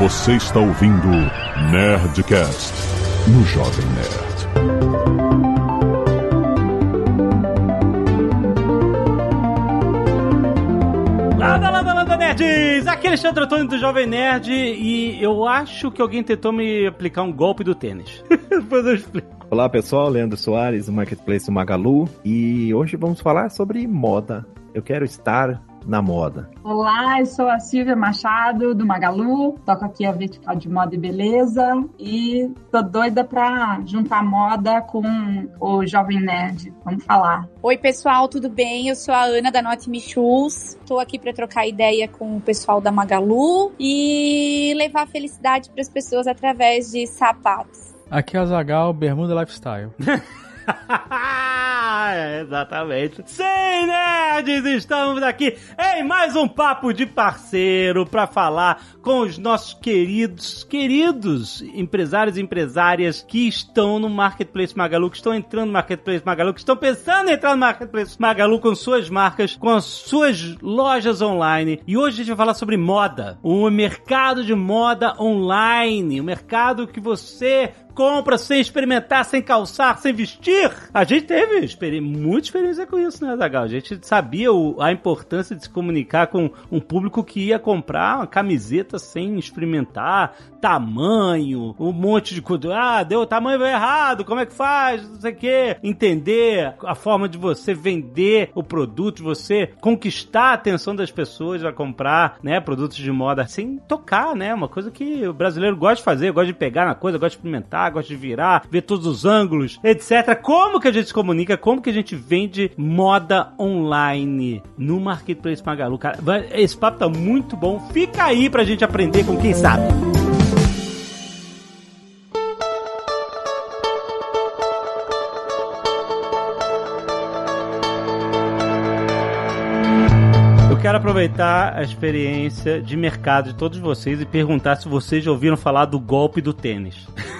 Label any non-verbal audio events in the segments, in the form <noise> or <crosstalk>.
Você está ouvindo Nerdcast no Jovem Nerd. Landa, landa, landa, nerds! Aqui é Alexandre Antônio do Jovem Nerd e eu acho que alguém tentou me aplicar um golpe do tênis. <laughs> Depois eu explico. Olá pessoal, Leandro Soares, do Marketplace Magalu, e hoje vamos falar sobre moda. Eu quero estar na moda. Olá, eu sou a Silvia Machado do Magalu, toco aqui a vertical de moda e beleza e tô doida pra juntar moda com o Jovem Nerd. Vamos falar. Oi, pessoal, tudo bem? Eu sou a Ana da Not Me Shoes. Tô aqui para trocar ideia com o pessoal da Magalu e levar felicidade para as pessoas através de sapatos. Aqui é o Zagal, Bermuda Lifestyle. <laughs> <laughs> Exatamente. Sim, nerds, estamos aqui em mais um papo de parceiro para falar com os nossos queridos, queridos empresários e empresárias que estão no Marketplace Magalu, que estão entrando no Marketplace Magalu, que estão pensando em entrar no Marketplace Magalu com suas marcas, com as suas lojas online. E hoje a gente vai falar sobre moda, o mercado de moda online, o mercado que você compra sem experimentar, sem calçar, sem vestir. A gente teve experi muita experiência com isso, né, Zagal? A gente sabia o, a importância de se comunicar com um público que ia comprar uma camiseta sem experimentar tamanho, um monte de coisa. Ah, deu o tamanho errado, como é que faz? Não sei o quê. Entender a forma de você vender o produto, você conquistar a atenção das pessoas a comprar, né, produtos de moda sem tocar, né? Uma coisa que o brasileiro gosta de fazer, gosta de pegar na coisa, gosta de experimentar, gosta de virar, ver todos os ângulos, etc. Como que a gente se comunica? Como que a gente vende moda online no Marketplace Magalu? Cara, esse papo tá muito bom. Fica aí pra gente aprender com quem sabe. quero aproveitar a experiência de mercado de todos vocês e perguntar se vocês já ouviram falar do golpe do tênis. <laughs>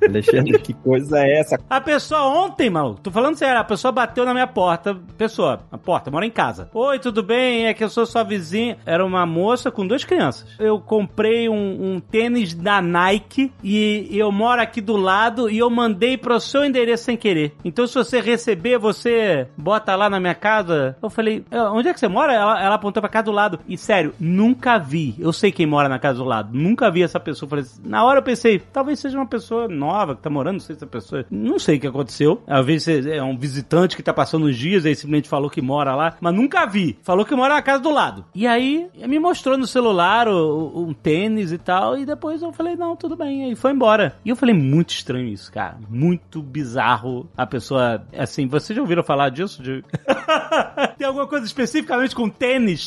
Alexandre, que coisa é essa? A pessoa ontem, maluco, tô falando sério, a pessoa bateu na minha porta. Pessoa, a porta, mora em casa. Oi, tudo bem? É que eu sou sua vizinha. Era uma moça com duas crianças. Eu comprei um, um tênis da Nike e eu moro aqui do lado e eu mandei pro seu endereço sem querer. Então, se você receber, você bota lá na minha casa. Eu falei, onde é que você mora? Ela, ela apontou pra casa do lado. E sério, nunca vi. Eu sei quem mora na casa do lado. Nunca vi essa pessoa. Falei, na hora eu pensei, talvez seja uma pessoa nova que tá morando, não sei se a pessoa. Não sei o que aconteceu. Às vezes é um visitante que tá passando uns dias, aí simplesmente falou que mora lá, mas nunca vi. Falou que mora na casa do lado. E aí me mostrou no celular o, o, um tênis e tal, e depois eu falei, não, tudo bem. E foi embora. E eu falei, muito estranho isso, cara. Muito bizarro a pessoa. Assim, vocês já ouviram falar disso? De... <laughs> Tem alguma coisa especificamente com tênis?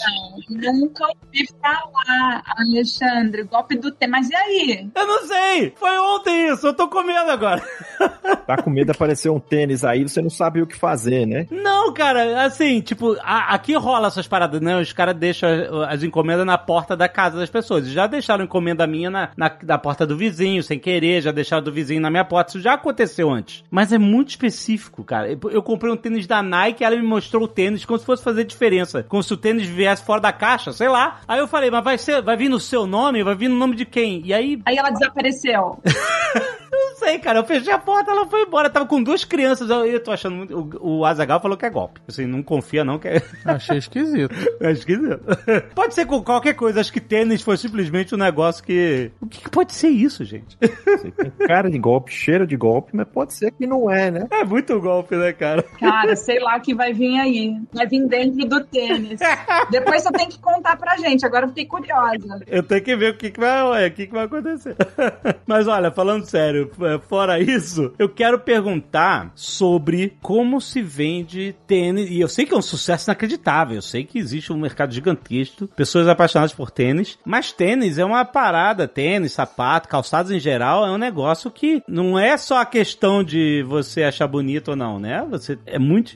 Não, nunca ouvi falar, Alexandre. Golpe do tênis. Mas e aí? Eu não sei. Foi ontem isso. Eu tô com medo agora. <laughs> Tá com medo de aparecer um tênis aí, você não sabe o que fazer, né? Não, cara, assim, tipo, a, aqui rola essas paradas, né? Os caras deixam as, as, encomendas na porta da casa das pessoas. Já deixaram encomenda minha na, na, na, porta do vizinho, sem querer, já deixaram do vizinho na minha porta. Isso já aconteceu antes. Mas é muito específico, cara. Eu, eu comprei um tênis da Nike e ela me mostrou o tênis como se fosse fazer diferença. Como se o tênis viesse fora da caixa, sei lá. Aí eu falei, mas vai, ser, vai vir no seu nome? Vai vir no nome de quem? E aí. Aí ela desapareceu. <laughs> Não sei, cara. Eu fechei a porta, ela foi embora. Eu tava com duas crianças. Eu, eu tô achando muito. O, o Azagal falou que é golpe. Assim, não confia, não, que é. <laughs> Achei esquisito. É esquisito. <laughs> Pode ser com qualquer coisa. Acho que tênis foi simplesmente um negócio que. O que, que pode ser isso, gente? Tem cara de golpe, cheiro de golpe, mas pode ser que não é, né? É muito golpe, né, cara? Cara, sei lá o que vai vir aí. Vai vir dentro do tênis. Depois você tem que contar pra gente. Agora eu fiquei curiosa. Eu tenho que ver o que, que, vai, o que, que vai acontecer. <laughs> Mas olha, falando sério, fora isso, eu quero perguntar sobre como se vende tênis. E eu sei que é um sucesso inacreditável. Eu sei que existe um mercado gigantesco, pessoas apaixonadas por tênis. Mas tênis é uma parada. Tênis, sapato, calçados em geral, é um negócio que não é só a questão de você achar bonito ou não, né? Você é muito.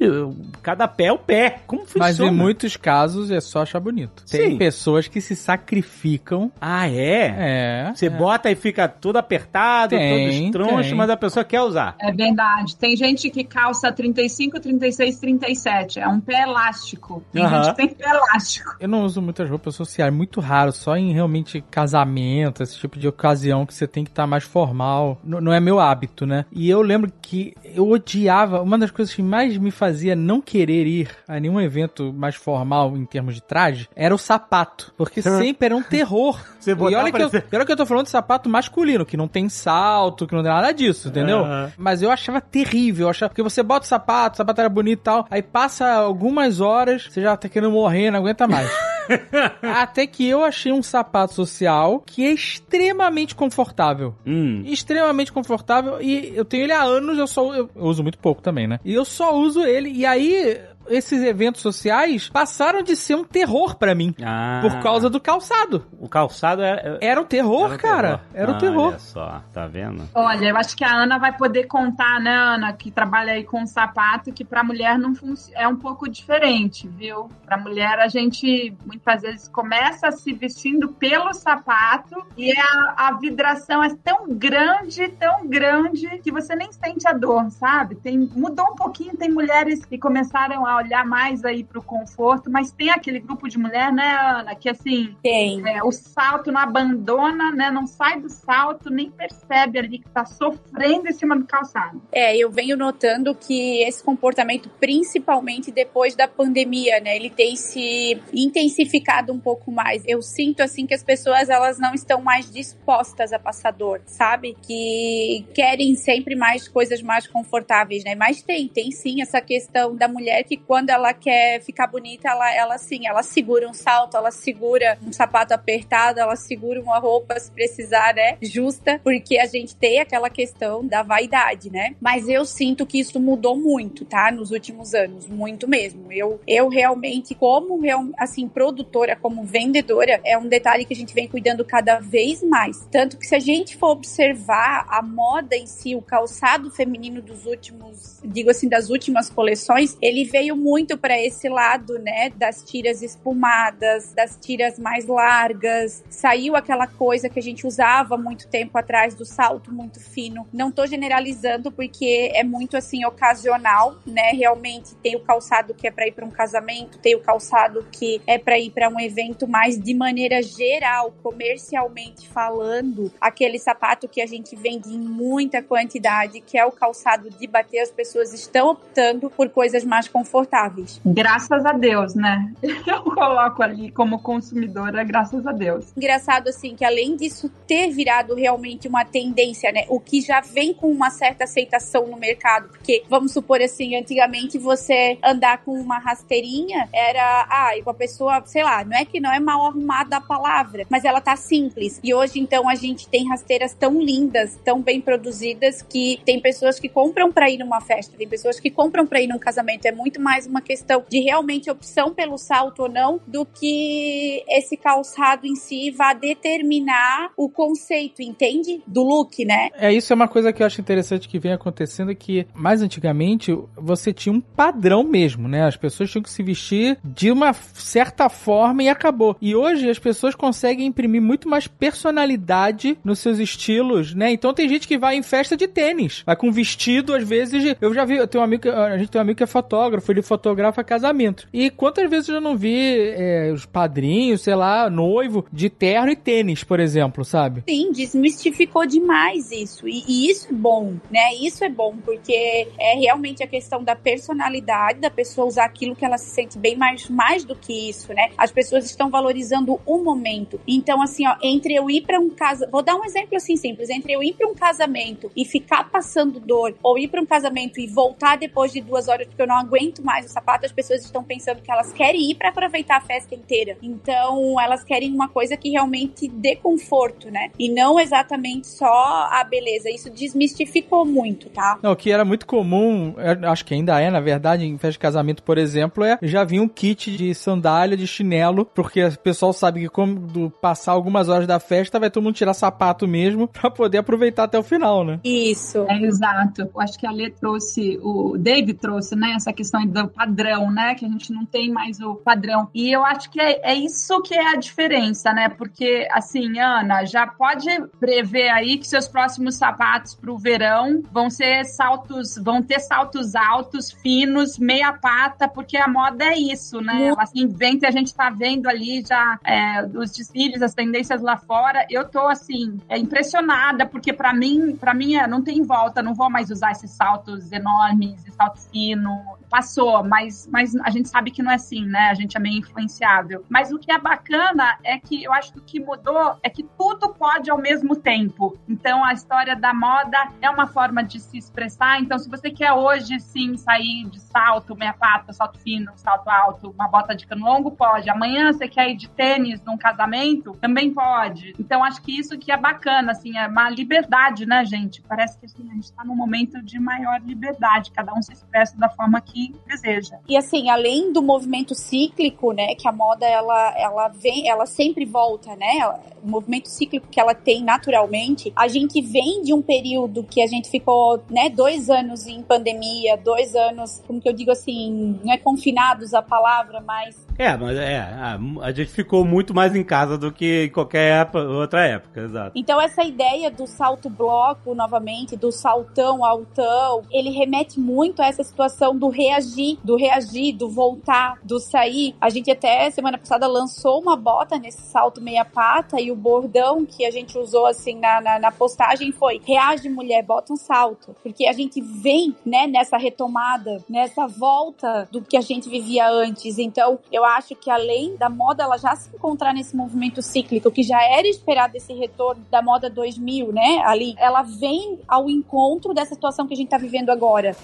Cada pé é o pé. Como funciona? Mas em muitos casos é só achar bonito. Tem Sim. pessoas que se sacrificam. Ah, é? É. Você é. bota e fica todo apertado, Tem, todo estranho. Troncho, mas a pessoa quer usar. É verdade. Tem gente que calça 35, 36, 37. É um pé elástico. Tem Aham. gente que tem pé elástico. Eu não uso muitas roupas sociais, muito raro, só em realmente casamento, esse tipo de ocasião que você tem que estar mais formal. N- não é meu hábito, né? E eu lembro que eu odiava, uma das coisas que mais me fazia não querer ir a nenhum evento mais formal em termos de traje era o sapato. Porque sempre era um terror. <laughs> Você e botava olha que, eu, e olha que eu tô falando de sapato masculino, que não tem salto, que não tem nada disso, entendeu? Aham. Mas eu achava terrível, eu achava, porque você bota o sapato, o sapato era bonito e tal, aí passa algumas horas, você já tá querendo morrer, não aguenta mais. <laughs> <laughs> Até que eu achei um sapato social que é extremamente confortável. Hum. Extremamente confortável e eu tenho ele há anos, eu só eu, eu uso muito pouco também, né? E eu só uso ele e aí esses eventos sociais passaram de ser um terror pra mim Ah. por causa do calçado. O calçado era. Era o terror, era o cara. Era o Ah, terror. Olha só, tá vendo? Olha, eu acho que a Ana vai poder contar, né, Ana, que trabalha aí com sapato, que pra mulher não funciona. É um pouco diferente, viu? Pra mulher, a gente muitas vezes começa se vestindo pelo sapato e a, a vidração é tão grande, tão grande, que você nem sente a dor, sabe? Tem, mudou um pouquinho, tem mulheres que começaram a olhar mais aí pro conforto, mas tem aquele grupo de mulher, né, Ana, que assim, Tem. é, o salto não abandona, né? Não sai do salto, nem percebe ali que tá sofrendo em cima do calçado. É, eu venho notando que esse comportamento, principalmente depois da pandemia, né, ele tem se intensificado um pouco mais. Eu sinto assim que as pessoas elas não estão mais dispostas a passar dor, sabe? Que querem sempre mais coisas mais confortáveis, né? Mas tem, tem sim essa questão da mulher que quando ela quer ficar bonita, ela, ela sim, ela segura um salto, ela segura um sapato apertado, ela segura uma roupa se precisar, né? Justa, porque a gente tem aquela questão da vaidade, né? Mas eu sinto que isso mudou muito, tá? Nos últimos anos, muito mesmo. Eu, eu realmente, como assim, produtora, como vendedora, é um detalhe que a gente vem cuidando cada vez mais. Tanto que se a gente for observar a moda em si, o calçado feminino dos últimos, digo assim, das últimas coleções, ele veio muito para esse lado, né, das tiras espumadas, das tiras mais largas. Saiu aquela coisa que a gente usava muito tempo atrás do salto muito fino. Não tô generalizando porque é muito assim ocasional, né? Realmente tem o calçado que é para ir para um casamento, tem o calçado que é para ir para um evento, mas de maneira geral, comercialmente falando, aquele sapato que a gente vende em muita quantidade, que é o calçado de bater, as pessoas estão optando por coisas mais confortáveis. Graças a Deus, né? <laughs> Eu coloco ali como consumidora, graças a Deus. engraçado assim que além disso ter virado realmente uma tendência, né? O que já vem com uma certa aceitação no mercado, porque vamos supor assim, antigamente você andar com uma rasteirinha era, ah, e com a pessoa, sei lá, não é que não é mal arrumada a palavra, mas ela tá simples. E hoje então a gente tem rasteiras tão lindas, tão bem produzidas que tem pessoas que compram para ir numa festa, tem pessoas que compram para ir num casamento. É muito mais uma questão de realmente opção pelo salto ou não do que esse calçado em si vá determinar o conceito, entende? Do look, né? É, isso é uma coisa que eu acho interessante que vem acontecendo, que mais antigamente você tinha um padrão mesmo, né? As pessoas tinham que se vestir de uma certa forma e acabou. E hoje as pessoas conseguem imprimir muito mais personalidade nos seus estilos, né? Então tem gente que vai em festa de tênis, vai com vestido, às vezes, eu já vi, eu tenho um amigo, a gente tem um amigo que é fotógrafo, ele fotografa casamento. E quantas vezes eu já não vi é, os padrinhos, sei lá, noivo, de terno e tênis, por exemplo, sabe? Sim, desmistificou demais isso. E, e isso é bom, né? Isso é bom, porque é realmente a questão da personalidade da pessoa usar aquilo que ela se sente bem mais, mais do que isso, né? As pessoas estão valorizando o momento. Então, assim, ó, entre eu ir pra um casamento. Vou dar um exemplo assim simples: entre eu ir pra um casamento e ficar passando dor, ou ir pra um casamento e voltar depois de duas horas porque eu não aguento mais o sapato, as pessoas estão pensando que elas querem ir pra aproveitar a festa inteira. Então, elas querem uma coisa que realmente dê conforto, né? E não exatamente só a beleza. Isso desmistificou muito, tá? Não, o que era muito comum, eu acho que ainda é, na verdade, em festa de casamento, por exemplo, é já vinha um kit de sandália, de chinelo, porque o pessoal sabe que quando passar algumas horas da festa, vai todo mundo tirar sapato mesmo <laughs> pra poder aproveitar até o final, né? Isso. É exato. Eu acho que a Lê trouxe, o David trouxe, né, essa questão do padrão, né? Que a gente não tem mais o padrão. E eu acho que é, é isso que é a diferença, né? Porque, assim, Ana, já pode prever aí que seus próximos sapatos para o verão vão ser saltos, vão ter saltos altos, finos, meia pata, porque a moda é isso, né? Ela se inventa e a gente tá vendo ali já é, os desfiles, as tendências lá fora. Eu tô, assim, é, impressionada, porque para mim, para mim é, não tem volta, não vou mais usar esses saltos enormes, esse salto fino, passou, mas, mas a gente sabe que não é assim, né? A gente é meio influenciável. Mas o que é bacana é que eu acho que o que mudou é que tudo pode ao mesmo tempo. Então a história da moda é uma forma de se expressar. Então, se você quer hoje sim sair de salto, meia pata, salto fino, salto alto, uma bota de cano longo, pode. Amanhã você quer ir de tênis num casamento, também pode. Então, acho que isso que é bacana, assim, é uma liberdade, né, gente? Parece que assim, a gente está num momento de maior liberdade, cada um se expressa da forma que que deseja. E assim, além do movimento cíclico, né, que a moda ela, ela vem, ela sempre volta, né? O movimento cíclico que ela tem naturalmente, a gente vem de um período que a gente ficou, né, dois anos em pandemia, dois anos, como que eu digo assim, não é confinados a palavra, mas é, mas é, a, a, gente ficou muito mais em casa do que em qualquer outra época, exato. Então essa ideia do salto bloco, novamente, do saltão altão, ele remete muito a essa situação do reagir, do reagir, do voltar, do sair. A gente até semana passada lançou uma bota nesse salto meia pata e o bordão que a gente usou assim na, na, na postagem foi reage mulher, bota um salto. Porque a gente vem, né, nessa retomada, nessa volta do que a gente vivia antes. Então eu acho que além da moda ela já se encontrar nesse movimento cíclico que já era esperado esse retorno da moda 2000, né? Ali, ela vem ao encontro dessa situação que a gente tá vivendo agora.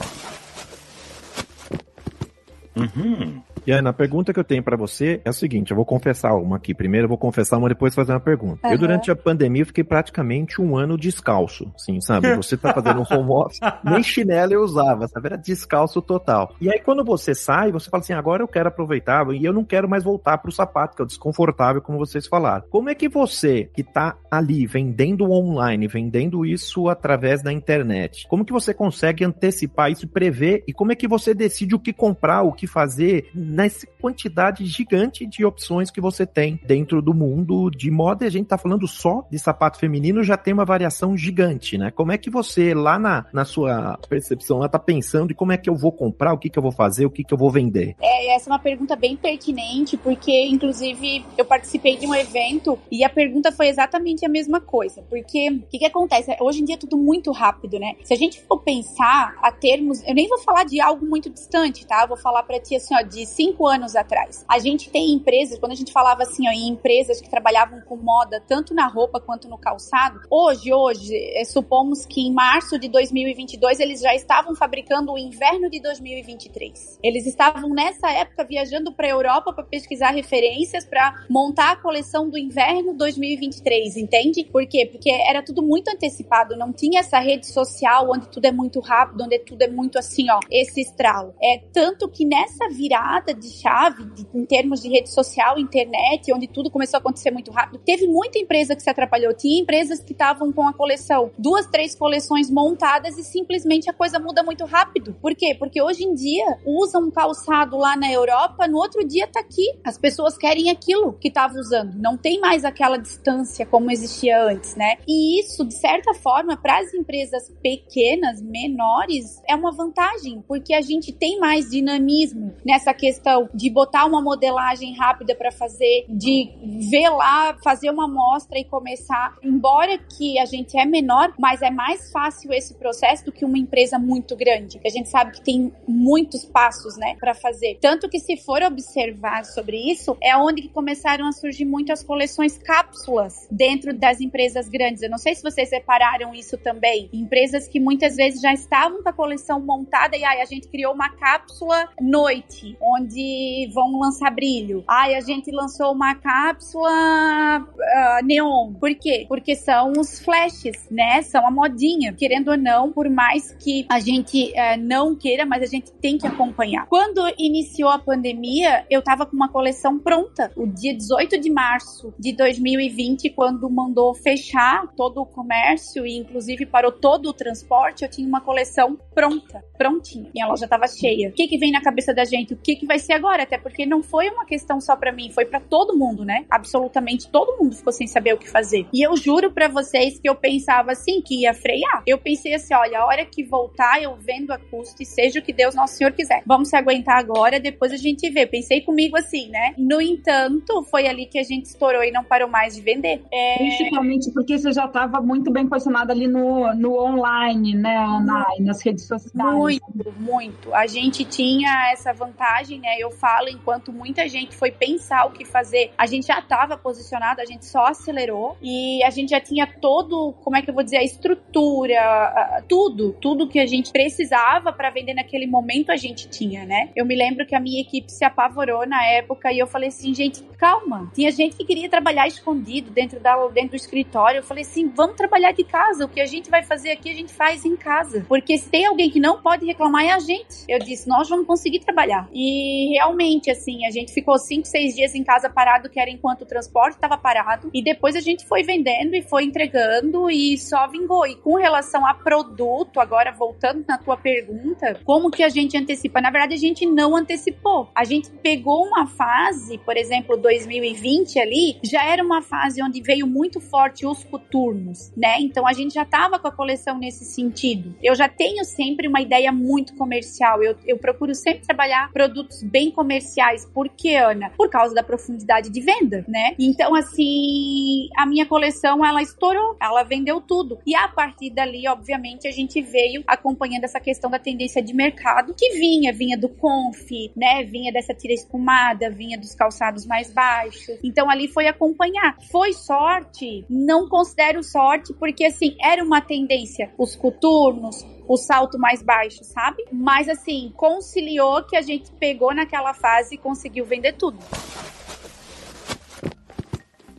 Uhum. E Ana, a pergunta que eu tenho para você é a seguinte: eu vou confessar uma aqui. Primeiro eu vou confessar uma, depois fazer uma pergunta. Uhum. Eu, durante a pandemia, fiquei praticamente um ano descalço. Sim, sabe? <laughs> Você tá fazendo um home office, nem chinelo eu usava, sabe? Era descalço total. E aí, quando você sai, você fala assim: agora eu quero aproveitar e eu não quero mais voltar pro sapato, que é o desconfortável, como vocês falaram. Como é que você, que tá ali vendendo online, vendendo isso através da internet, como que você consegue antecipar isso, prever e como é que você decide o que comprar, o que fazer? Nessa quantidade gigante de opções que você tem dentro do mundo de moda. E a gente tá falando só de sapato feminino, já tem uma variação gigante, né? Como é que você, lá na, na sua percepção, lá tá pensando e como é que eu vou comprar, o que que eu vou fazer, o que que eu vou vender? É, essa é uma pergunta bem pertinente, porque, inclusive, eu participei de um evento e a pergunta foi exatamente a mesma coisa. Porque, o que que acontece? Hoje em dia é tudo muito rápido, né? Se a gente for pensar a termos, eu nem vou falar de algo muito distante, tá? Eu vou falar para ti assim, ó, de cinco anos atrás. A gente tem empresas, quando a gente falava assim, ó, em empresas que trabalhavam com moda, tanto na roupa quanto no calçado, hoje, hoje, é, supomos que em março de 2022 eles já estavam fabricando o inverno de 2023. Eles estavam nessa época viajando para a Europa para pesquisar referências para montar a coleção do inverno 2023, entende? Por quê? Porque era tudo muito antecipado, não tinha essa rede social onde tudo é muito rápido, onde tudo é muito assim, ó, esse estralo. É tanto que nessa virada de chave de, em termos de rede social, internet, onde tudo começou a acontecer muito rápido. Teve muita empresa que se atrapalhou. Tinha empresas que estavam com a coleção, duas, três coleções montadas e simplesmente a coisa muda muito rápido. Por quê? Porque hoje em dia usam um calçado lá na Europa, no outro dia tá aqui. As pessoas querem aquilo que tava usando. Não tem mais aquela distância como existia antes, né? E isso, de certa forma, para as empresas pequenas, menores, é uma vantagem, porque a gente tem mais dinamismo nessa questão questão de botar uma modelagem rápida para fazer, de ver lá, fazer uma amostra e começar. Embora que a gente é menor, mas é mais fácil esse processo do que uma empresa muito grande, a gente sabe que tem muitos passos, né, para fazer. Tanto que se for observar sobre isso, é onde que começaram a surgir muitas coleções cápsulas dentro das empresas grandes. Eu não sei se vocês repararam isso também. Empresas que muitas vezes já estavam com a coleção montada e aí a gente criou uma cápsula noite, onde onde vão lançar brilho. Ai, a gente lançou uma cápsula uh, neon. Por quê? Porque são os flashes, né? São a modinha. Querendo ou não, por mais que a gente uh, não queira, mas a gente tem que acompanhar. Quando iniciou a pandemia, eu tava com uma coleção pronta. O dia 18 de março de 2020, quando mandou fechar todo o comércio e inclusive parou todo o transporte, eu tinha uma coleção pronta, prontinha. Minha loja tava cheia. O que que vem na cabeça da gente? O que que vai ser agora? Até porque não foi uma questão só para mim, foi para todo mundo, né? Absolutamente todo mundo ficou sem saber o que fazer. E eu juro para vocês que eu pensava assim que ia frear. Eu pensei assim, olha, a hora que voltar eu vendo a custo e seja o que Deus nosso Senhor quiser. Vamos se aguentar agora, depois a gente vê. Pensei comigo assim, né? No entanto, foi ali que a gente estourou e não parou mais de vender. É... Principalmente porque você já estava muito bem posicionada ali no, no online, né, Ana? E nas redes sociais. Muito, muito. A gente tinha essa vantagem, né? Eu falo, enquanto muita gente foi pensar o que fazer, a gente já estava posicionado, a gente só acelerou e a gente já tinha todo, como é que eu vou dizer, a estrutura, tudo, tudo que a gente precisava para vender naquele momento a gente tinha, né? Eu me lembro que a minha equipe se apavorou na época e eu falei assim, gente, calma. Tinha gente que queria trabalhar escondido dentro, da, dentro do escritório. Eu falei assim, vamos trabalhar de casa. O que a gente vai fazer aqui, a gente faz em casa. Porque se tem alguém que não pode reclamar, é a gente. Eu disse, nós vamos conseguir trabalhar. E realmente, assim, a gente ficou cinco, seis dias em casa parado, que era enquanto o transporte estava parado. E depois a gente foi vendendo e foi entregando e só vingou. E com relação a produto, agora voltando na tua pergunta, como que a gente antecipa? Na verdade, a gente não antecipou. A gente pegou uma fase, por exemplo, 2020 ali, já era uma fase onde veio muito forte os coturnos, né? Então a gente já estava com a coleção nesse sentido. Eu já tenho sempre uma ideia muito comercial. Eu, eu procuro sempre trabalhar produtos bem comerciais. Por que, Ana? Por causa da profundidade de venda, né? Então, assim, a minha coleção ela estourou, ela vendeu tudo. E a partir dali, obviamente, a gente veio acompanhando essa questão da tendência de mercado que vinha, vinha do conf, né? Vinha dessa tira espumada, vinha dos calçados mais baixos. Então ali foi acompanhar. Foi sorte? Não considero sorte, porque assim, era uma tendência. Os coturnos, o salto mais baixo, sabe? Mas assim, conciliou que a gente pegou naquela fase e conseguiu vender tudo.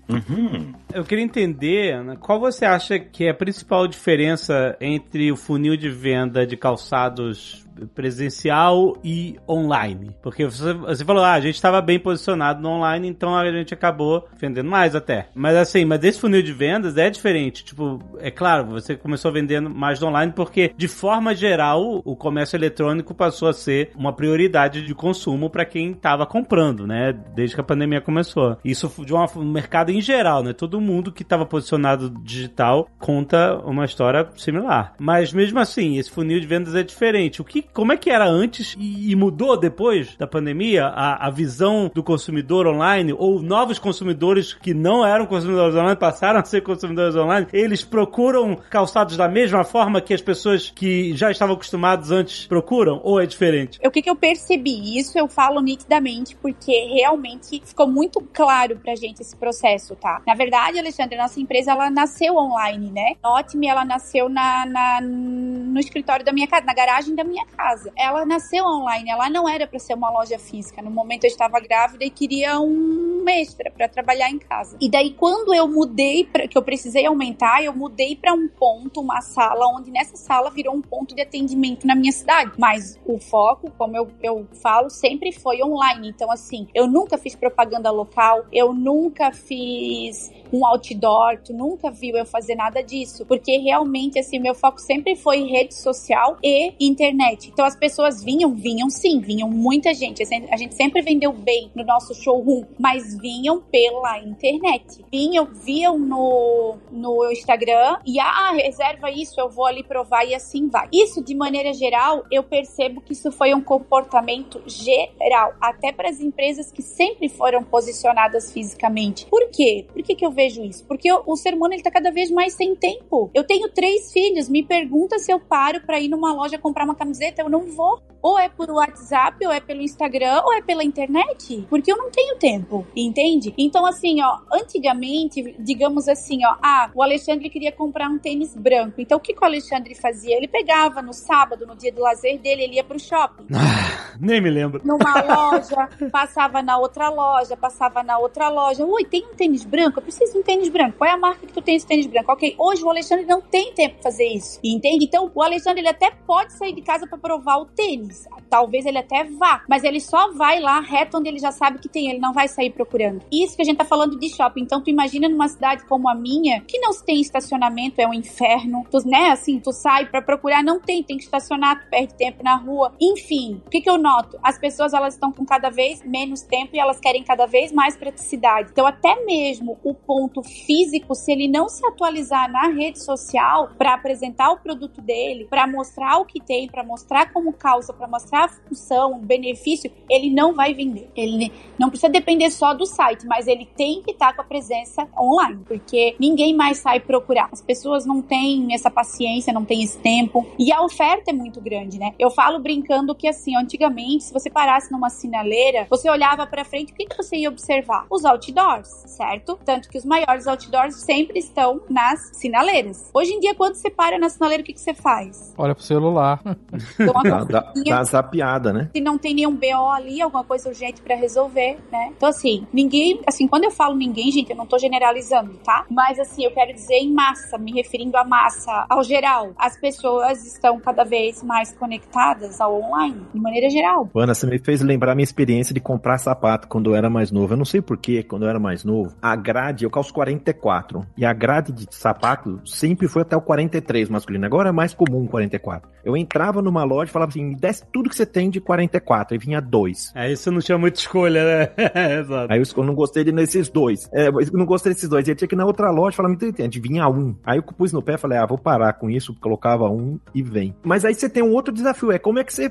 Uhum. Eu queria entender qual você acha que é a principal diferença entre o funil de venda de calçados presencial e online? Porque você, você falou, ah, a gente estava bem posicionado no online, então a gente acabou vendendo mais até. Mas assim, mas esse funil de vendas é diferente. Tipo, é claro, você começou vendendo mais no online porque, de forma geral, o comércio eletrônico passou a ser uma prioridade de consumo para quem estava comprando, né? Desde que a pandemia começou. Isso de um mercado em geral, né? Todo mundo que estava posicionado digital conta uma história similar. Mas mesmo assim, esse funil de vendas é diferente. O que como é que era antes e, e mudou depois da pandemia a, a, visão do consumidor online ou novos consumidores que não eram consumidores online passaram a ser consumidores online? Eles procuram calçados da mesma forma que as pessoas que já estavam acostumados antes procuram ou é diferente? O que, que eu percebi? Isso eu falo nitidamente porque realmente ficou muito claro pra gente esse processo, tá? Na verdade, Alexandre, nossa empresa ela nasceu online, né? Otme, ela nasceu na, na, no escritório da minha casa, na garagem da minha casa. Ela nasceu online, ela não era para ser uma loja física. No momento eu estava grávida e queria um extra para trabalhar em casa. E daí quando eu mudei para que eu precisei aumentar, eu mudei para um ponto, uma sala onde nessa sala virou um ponto de atendimento na minha cidade. Mas o foco, como eu, eu falo, sempre foi online. Então assim, eu nunca fiz propaganda local, eu nunca fiz um outdoor, tu nunca viu eu fazer nada disso, porque realmente assim meu foco sempre foi rede social e internet. Então as pessoas vinham, vinham sim, vinham muita gente. A gente sempre vendeu bem no nosso showroom, mas vinham pela internet. Vinham, viam no, no Instagram e ah, reserva isso, eu vou ali provar e assim vai. Isso de maneira geral, eu percebo que isso foi um comportamento geral, até para as empresas que sempre foram posicionadas fisicamente. Por quê? Por que, que eu vejo isso? Porque o ser humano ele tá cada vez mais sem tempo. Eu tenho três filhos, me pergunta se eu paro para ir numa loja comprar uma camiseta, eu não vou. ou é por WhatsApp, ou é pelo Instagram, ou é pela internet, porque eu não tenho tempo, entende? Então, assim, ó, antigamente, digamos assim, ó, ah, o Alexandre queria comprar um tênis branco. Então, o que, que o Alexandre fazia? Ele pegava no sábado, no dia do lazer dele, ele ia pro shopping. Ah, nem me lembro. Numa <laughs> loja, passava na outra loja, passava na outra loja. Oi, tem um tênis branco? Eu preciso de um tênis branco. Qual é a marca que tu tem esse tênis branco? Ok, hoje o Alexandre não tem tempo pra fazer isso, entende? Então, o Alexandre, ele até pode sair de casa para provar o tênis. Talvez ele até vá, mas ele só vai lá reto onde ele já sabe que tem, ele não vai sair procurando. Isso que a gente tá falando de shopping. Então, tu imagina numa cidade como a minha, que não tem estacionamento, é um inferno. Tu, né, assim, tu sai para procurar, não tem, tem que estacionar, tu perde tempo na rua. Enfim, o que que eu noto? As pessoas, elas estão com cada vez menos tempo e elas querem cada vez mais praticidade. Então, até mesmo o ponto físico, se ele não se atualizar na rede social para apresentar o produto dele, para mostrar o que tem, para mostrar como causa, para mostrar a função, o benefício, ele não vai vender. Ele não precisa depender só do site, mas ele tem que estar tá com a presença online, porque ninguém mais sai procurar. As pessoas não têm essa paciência, não têm esse tempo e a oferta é muito grande, né? Eu falo brincando que assim, antigamente, se você parasse numa sinaleira, você olhava para frente, o que, que você ia observar? Os outdoors, certo? Tanto que os maiores outdoors sempre estão nas sinaleiras. Hoje em dia, quando você para na sinaleira, o que, que você faz? Olha pro celular. <laughs> Dá, dá, dá zapiada, né? Se não tem nenhum BO ali, alguma coisa urgente para resolver, né? Então, assim, ninguém. Assim, quando eu falo ninguém, gente, eu não tô generalizando, tá? Mas, assim, eu quero dizer em massa, me referindo à massa, ao geral. As pessoas estão cada vez mais conectadas ao online, de maneira geral. Ana, você me fez lembrar minha experiência de comprar sapato quando eu era mais novo. Eu não sei porquê, quando eu era mais novo, a grade, eu calço 44. E a grade de sapato sempre foi até o 43 masculino. Agora é mais comum 44. Eu entrava numa loja e falava assim: me desce tudo que você tem de 44. E vinha dois. Aí você não tinha muita escolha, né? <laughs> Exato. Aí eu não gostei de nesses dois. É, eu não gostei desses dois. Eu tinha que ir na outra loja e falar: me entende? Vinha um. Aí eu pus no pé e falei: ah, vou parar com isso. Colocava um e vem. Mas aí você tem um outro desafio: é como é que você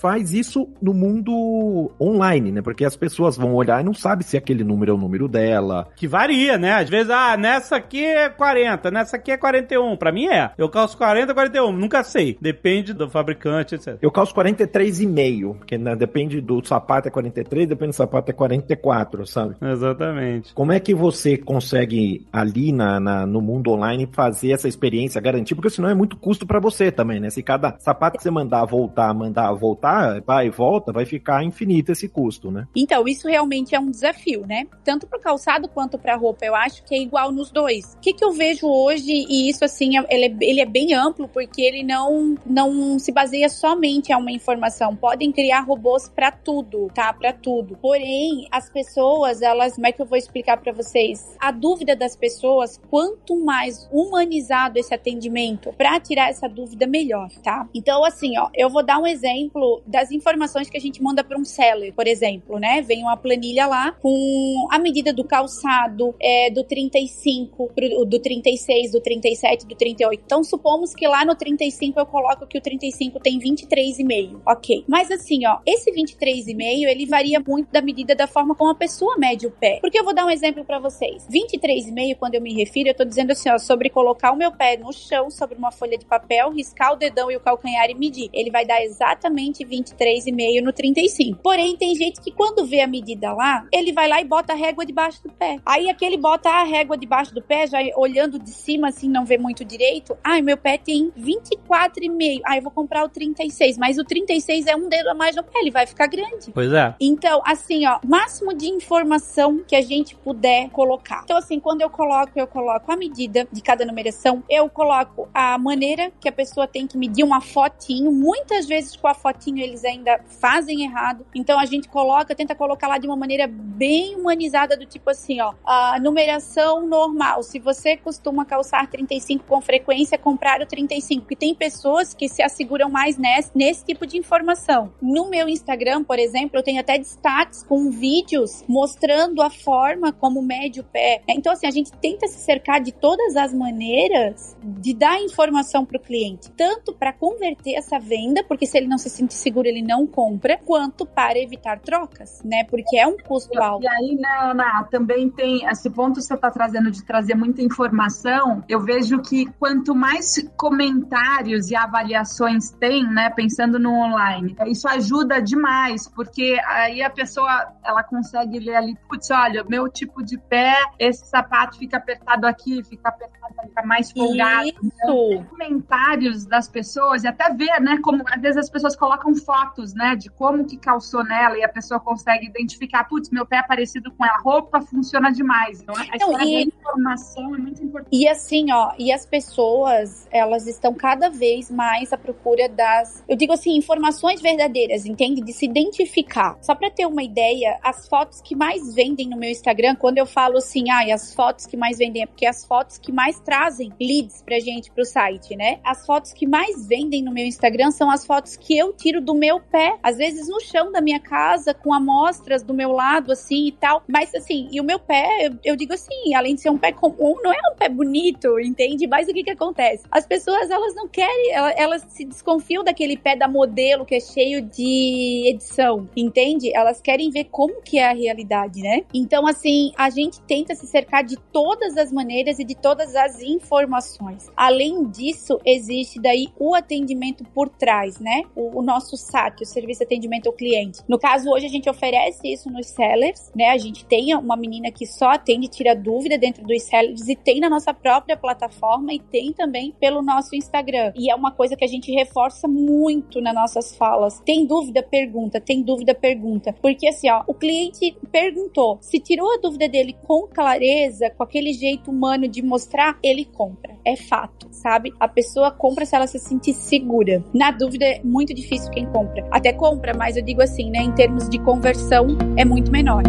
faz isso no mundo online, né? Porque as pessoas vão olhar e não sabem se aquele número é o número dela. Que varia, né? Às vezes, ah, nessa aqui é 40, nessa aqui é 41. Pra mim é. Eu calço 40, 41. Nunca sei. Depende do fabricante, etc. Eu calço 43,5, porque né, depende do sapato é 43, depende do sapato é 44, sabe? Exatamente. Como é que você consegue ali na, na no mundo online fazer essa experiência, garantir? Porque senão é muito custo para você também, né? Se cada sapato que você mandar voltar, mandar voltar, vai e volta, vai ficar infinito esse custo, né? Então, isso realmente é um desafio, né? Tanto para calçado quanto para roupa, eu acho que é igual nos dois. O que, que eu vejo hoje, e isso assim, ele é, ele é bem amplo, porque ele não, não se baseia somente a uma informação. Podem criar robôs para tudo, tá? Para tudo. Porém, as pessoas, elas, como é que eu vou explicar para vocês? A dúvida das pessoas, quanto mais humanizado esse atendimento, para tirar essa dúvida melhor, tá? Então, assim, ó, eu vou dar um exemplo das informações que a gente manda para um seller, por exemplo, né? Vem uma planilha lá com a medida do calçado, é, do 35, do 36, do 37, do 38. Então, supomos que lá no 35 eu coloco que o 35 tem 23,5. Ok. Mas assim, ó, esse 23,5 ele varia muito da medida da forma como a pessoa mede o pé. Porque eu vou dar um exemplo para vocês. 23,5, quando eu me refiro, eu tô dizendo assim, ó, sobre colocar o meu pé no chão, sobre uma folha de papel, riscar o dedão e o calcanhar e medir. Ele vai dar exatamente 23,5 no 35. Porém, tem gente que quando vê a medida lá, ele vai lá e bota a régua debaixo do pé. Aí aquele bota a régua debaixo do pé, já olhando de cima assim, não vê muito direito. Ai, meu pé tem 24,5. Ai, eu vou comprar o 36, mas o 36 é um dedo a mais no pé, ele vai ficar grande. Pois é. Então, assim, ó, máximo de informação que a gente puder colocar. Então, assim, quando eu coloco, eu coloco a medida de cada numeração, eu coloco a maneira que a pessoa tem que medir uma fotinho. Muitas vezes com a fotinho eles ainda fazem errado. Então a gente coloca, tenta colocar lá de uma maneira bem humanizada, do tipo assim, ó, a numeração normal. Se você costuma calçar 35 com frequência, comprar o 35. Porque tem pessoas que se asseguram mais nesse, nesse tipo de informação. No meu Instagram, por exemplo, eu tenho até destaques com vídeos mostrando a forma como mede o pé. Então, assim, a gente tenta se cercar de todas as maneiras de dar informação para o cliente, tanto para converter essa venda, porque se ele não se sente seguro, ele não compra, quanto para evitar trocas, né? Porque é um custo alto. E aí, né, Ana, também tem esse ponto que você está trazendo de trazer muita informação. Eu vejo que quanto mais comentários e avaliações tem, né? Pensando no online. Isso ajuda demais, porque aí a pessoa ela consegue ler ali, putz, olha, meu tipo de pé, esse sapato fica apertado aqui, fica apertado, fica mais folgado. Isso. Então, comentários das pessoas e até ver, né, como às vezes as pessoas colocam fotos, né, de como que calçou nela e a pessoa consegue identificar, putz, meu pé é parecido com ela, a roupa funciona demais. Então, a história e- da informação é muito importante. E assim, ó, e as pessoas, elas estão cada vez mais à procura das, eu digo assim, informações verdadeiras, entende? De se identificar. Só pra ter uma ideia, as fotos que mais vendem no meu Instagram, quando eu falo assim, ai, as fotos que mais vendem, é porque as fotos que mais trazem leads pra gente pro site, né? As fotos que mais vendem no meu Instagram são as fotos que eu tiro do meu pé, às vezes no chão da minha casa, com amostras do meu lado, assim e tal. Mas assim, e o meu pé, eu, eu digo assim, além de ser um pé comum, não é um pé bonito, entende? Mas o que que acontece? As pessoas, elas não querem, ela- elas, se desconfiam daquele pé da modelo que é cheio de edição, entende? Elas querem ver como que é a realidade, né? Então, assim, a gente tenta se cercar de todas as maneiras e de todas as informações. Além disso, existe daí o atendimento por trás, né? O, o nosso SAT, o Serviço de Atendimento ao Cliente. No caso, hoje a gente oferece isso nos sellers, né? A gente tem uma menina que só atende, tira dúvida dentro dos sellers e tem na nossa própria plataforma e tem também pelo nosso Instagram. E é uma coisa que a gente reforça muito nas nossas falas. Tem dúvida, pergunta. Tem dúvida, pergunta. Porque assim, ó, o cliente perguntou. Se tirou a dúvida dele com clareza, com aquele jeito humano de mostrar, ele compra. É fato, sabe? A pessoa compra se ela se sentir segura. Na dúvida, é muito difícil quem compra. Até compra, mas eu digo assim, né? Em termos de conversão, é muito menor.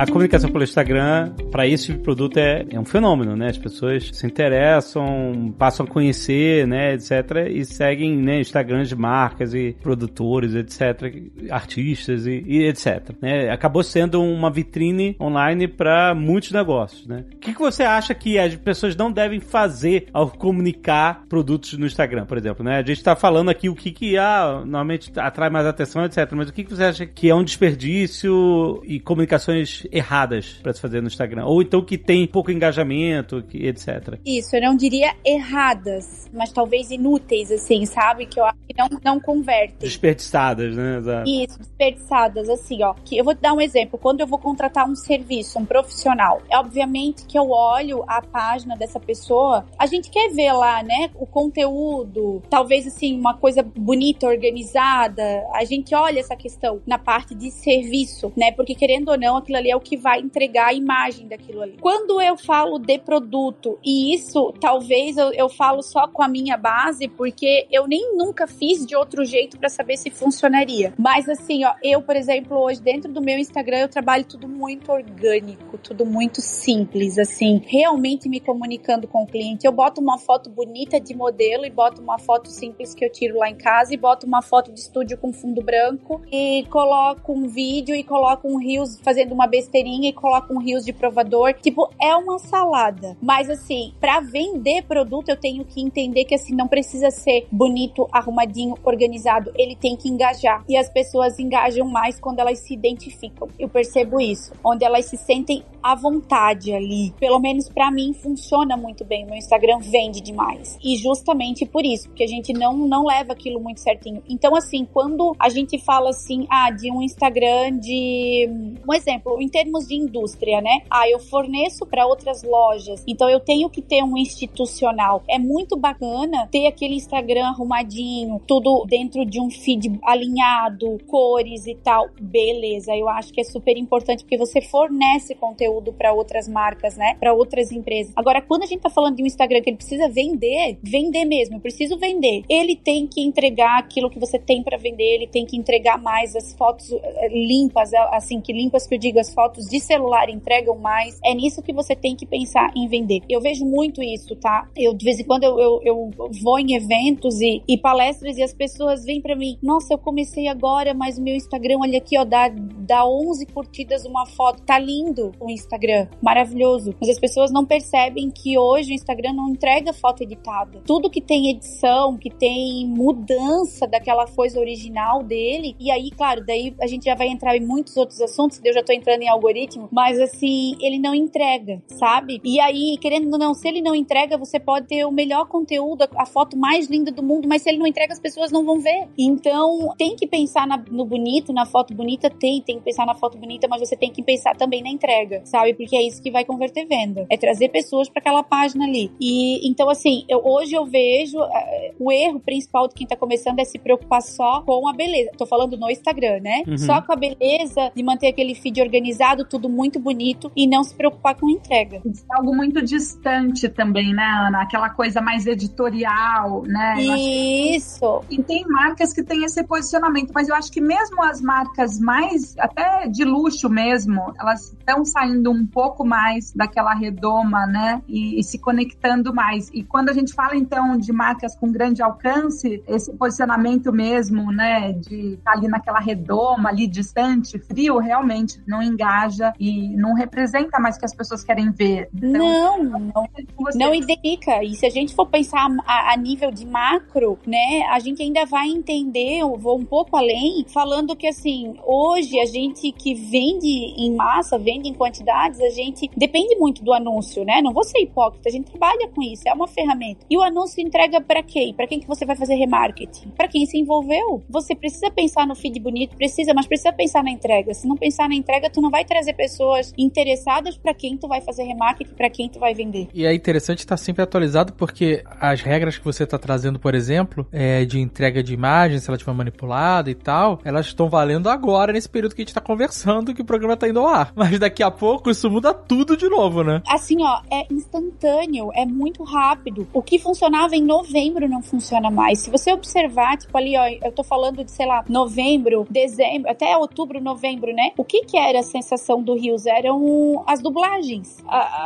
A comunicação pelo Instagram, para esse tipo de produto, é, é um fenômeno, né? As pessoas se interessam, passam a conhecer, né, etc. E seguem, né, Instagrams de marcas e produtores, etc. Artistas e, e etc. Né? Acabou sendo uma vitrine online para muitos negócios, né? O que, que você acha que as pessoas não devem fazer ao comunicar produtos no Instagram, por exemplo, né? A gente está falando aqui o que que ah, normalmente atrai mais atenção, etc. Mas o que, que você acha que é um desperdício e comunicações erradas para se fazer no Instagram? Ou então que tem pouco engajamento, que- etc. Isso, eu não diria erradas, mas talvez inúteis, assim, sabe? Que eu acho que não, não convertem. Desperdiçadas, né? Exato. Isso, desperdiçadas, assim, ó. Que eu vou te dar um exemplo. Quando eu vou contratar um serviço, um profissional, é obviamente que eu olho a página dessa pessoa, a gente quer ver lá, né, o conteúdo, talvez, assim, uma coisa bonita, organizada. A gente olha essa questão na parte de serviço, né, porque querendo ou não, aquilo ali é o que vai entregar a imagem daquilo ali. Quando eu falo de produto, e isso talvez eu, eu falo só com a minha base, porque eu nem nunca fiz de outro jeito para saber se funcionaria. Mas assim, ó, eu, por exemplo, hoje dentro do meu Instagram eu trabalho tudo muito orgânico, tudo muito simples, assim, realmente me comunicando com o cliente. Eu boto uma foto bonita de modelo e boto uma foto simples que eu tiro lá em casa e boto uma foto de estúdio com fundo branco e coloco um vídeo e coloco um rios fazendo uma besteirinha e coloco um rios de provador. Tipo, é uma salada. Mas assim, para vender produto eu tenho que entender que assim não precisa ser bonito, arrumadinho, organizado. Ele tem que engajar. E as pessoas engajam mais quando elas se identificam. Eu percebo isso. Onde elas se sentem à vontade ali. Pelo menos para mim funciona muito bem. Meu Instagram vende demais. E justamente por isso, porque a gente não não leva aquilo muito certinho. Então assim, quando a gente fala assim, ah, de um Instagram de um exemplo, em termos de indústria, né? Ah, eu forneço para outras lojas. Então eu tenho que ter um institucional. É muito bacana ter aquele Instagram arrumadinho, tudo dentro de um feed alinhado, cores e tal. Beleza, eu acho que é super importante porque você fornece conteúdo para outras marcas, né? Para outras empresas. Agora, quando a gente tá falando de um Instagram que ele precisa vender, vender mesmo, eu preciso vender. Ele tem que entregar aquilo que você tem para vender, ele tem que entregar mais as fotos eh, limpas, eh, assim, que limpas que eu digo, as fotos de celular entregam mais. É nisso que você tem que pensar em vender. Eu vejo muito isso, tá? Eu, de vez em quando, eu, eu, eu vou em eventos e, e palestras e as pessoas vêm para mim, nossa, eu comecei agora, mas o meu Instagram, olha aqui, ó, dá, dá 11 curtidas uma foto. Tá lindo o Instagram, maravilhoso. Mas as pessoas não percebem que hoje o Instagram não entrega foto editada. Tudo que tem edição, que tem mudança daquela coisa original dele, e aí, claro, daí a gente já vai entrar em muitos outros assuntos, eu já tô entrando em algoritmo, mas assim, ele não entrega, sabe? E aí, querendo ou não, se ele não entrega, você pode ter o melhor conteúdo, a foto mais linda do mundo, mas se ele não entrega, as pessoas não vão ver. Então, tem que pensar na, no bonito, na foto bonita, tem, tem que pensar na foto bonita, mas você tem que pensar também na entrega, sabe? Porque é isso que vai converter venda. É trazer pessoas para aquela página ali. E então, assim, eu, hoje eu vejo uh, o erro principal de quem tá começando é se preocupar só com a beleza. Tô falando no Instagram, né? Uhum. Só com a beleza de manter aquele feed organizado, tudo muito bonito e não se preocupar com entrega. É algo muito distante também, né, Ana? Aquela coisa mais editorial, né? Isso. E tem marcas que têm esse posicionamento, mas eu acho que mesmo as marcas mais, até de luxo mesmo, elas estão saindo um pouco mais daquela redoma, né? E, e se conectando mais. E quando a gente fala, então, de marcas com grande alcance, esse posicionamento mesmo, né? De estar tá ali naquela redoma, ali distante, frio, realmente não engaja e não representa mais o que as pessoas querem ver. Então, não, não, não identifica. E se a gente for pensar a, a, nível de macro, né, a gente ainda vai entender, eu vou um pouco além, falando que assim, hoje a gente que vende em massa, vende em quantidades, a gente depende muito do anúncio, né? Não vou ser hipócrita, a gente trabalha com isso, é uma ferramenta. E o anúncio entrega para quem? Para quem que você vai fazer remarketing? Para quem se envolveu. Você precisa pensar no feed bonito, precisa, mas precisa pensar na entrega. Se não pensar na entrega, tu não vai trazer pessoas interessadas para quem tu vai fazer remarketing, para quem tu vai vender. E é interessante estar sempre atualizado porque as regras que você está trazendo, por exemplo, é, de entrega de imagem, se ela estiver manipulada e tal, elas estão valendo agora nesse período que a gente está conversando que o programa está indo ao ar. Mas daqui a pouco isso muda tudo de novo, né? Assim, ó, é instantâneo, é muito rápido. O que funcionava em novembro não funciona mais. Se você observar, tipo ali, ó, eu tô falando de, sei lá, novembro, dezembro, até outubro, novembro, né? O que que era a sensação do Rios? Eram as dublagens.